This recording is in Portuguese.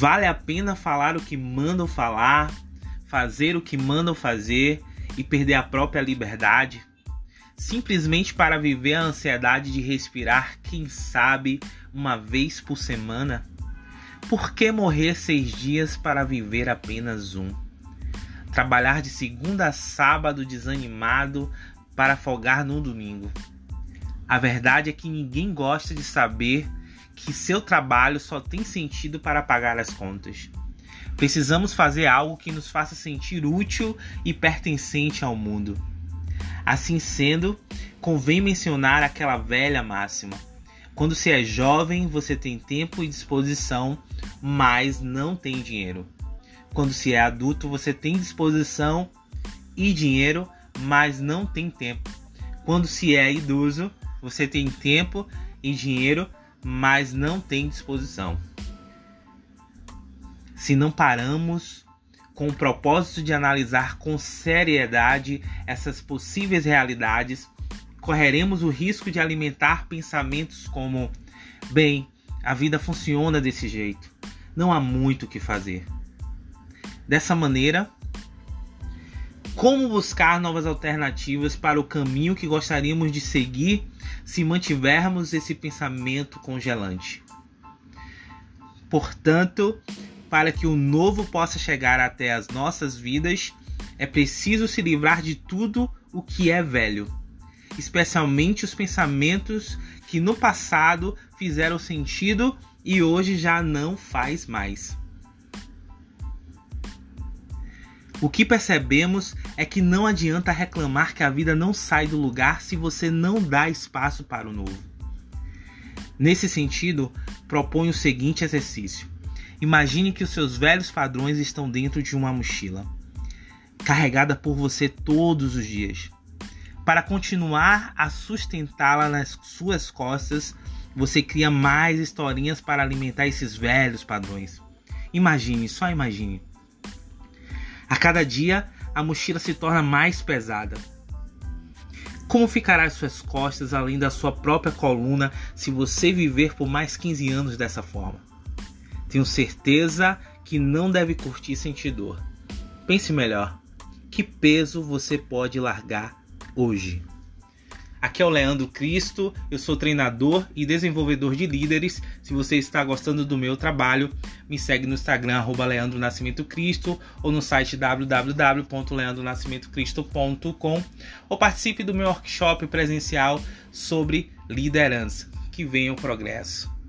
Vale a pena falar o que mandam falar, fazer o que mandam fazer e perder a própria liberdade? Simplesmente para viver a ansiedade de respirar, quem sabe, uma vez por semana? Por que morrer seis dias para viver apenas um? Trabalhar de segunda a sábado desanimado para folgar no domingo. A verdade é que ninguém gosta de saber que seu trabalho só tem sentido para pagar as contas. Precisamos fazer algo que nos faça sentir útil e pertencente ao mundo. Assim sendo, convém mencionar aquela velha máxima: quando se é jovem, você tem tempo e disposição, mas não tem dinheiro. Quando se é adulto, você tem disposição e dinheiro, mas não tem tempo. Quando se é idoso, você tem tempo e dinheiro, mas não tem disposição. Se não paramos com o propósito de analisar com seriedade essas possíveis realidades, correremos o risco de alimentar pensamentos como: bem, a vida funciona desse jeito, não há muito o que fazer. Dessa maneira, como buscar novas alternativas para o caminho que gostaríamos de seguir se mantivermos esse pensamento congelante? Portanto, para que o novo possa chegar até as nossas vidas, é preciso se livrar de tudo o que é velho, especialmente os pensamentos que no passado fizeram sentido e hoje já não faz mais. O que percebemos é que não adianta reclamar que a vida não sai do lugar se você não dá espaço para o novo. Nesse sentido, proponho o seguinte exercício: imagine que os seus velhos padrões estão dentro de uma mochila, carregada por você todos os dias. Para continuar a sustentá-la nas suas costas, você cria mais historinhas para alimentar esses velhos padrões. Imagine, só imagine a cada dia, a mochila se torna mais pesada. Como ficará as suas costas além da sua própria coluna se você viver por mais 15 anos dessa forma? Tenho certeza que não deve curtir sentir dor. Pense melhor. Que peso você pode largar hoje? Aqui é o Leandro Cristo, eu sou treinador e desenvolvedor de líderes. Se você está gostando do meu trabalho, me segue no Instagram, arroba Leandro Nascimento Cristo, ou no site www.leandronascimentocristo.com, ou participe do meu workshop presencial sobre liderança. Que venha o progresso.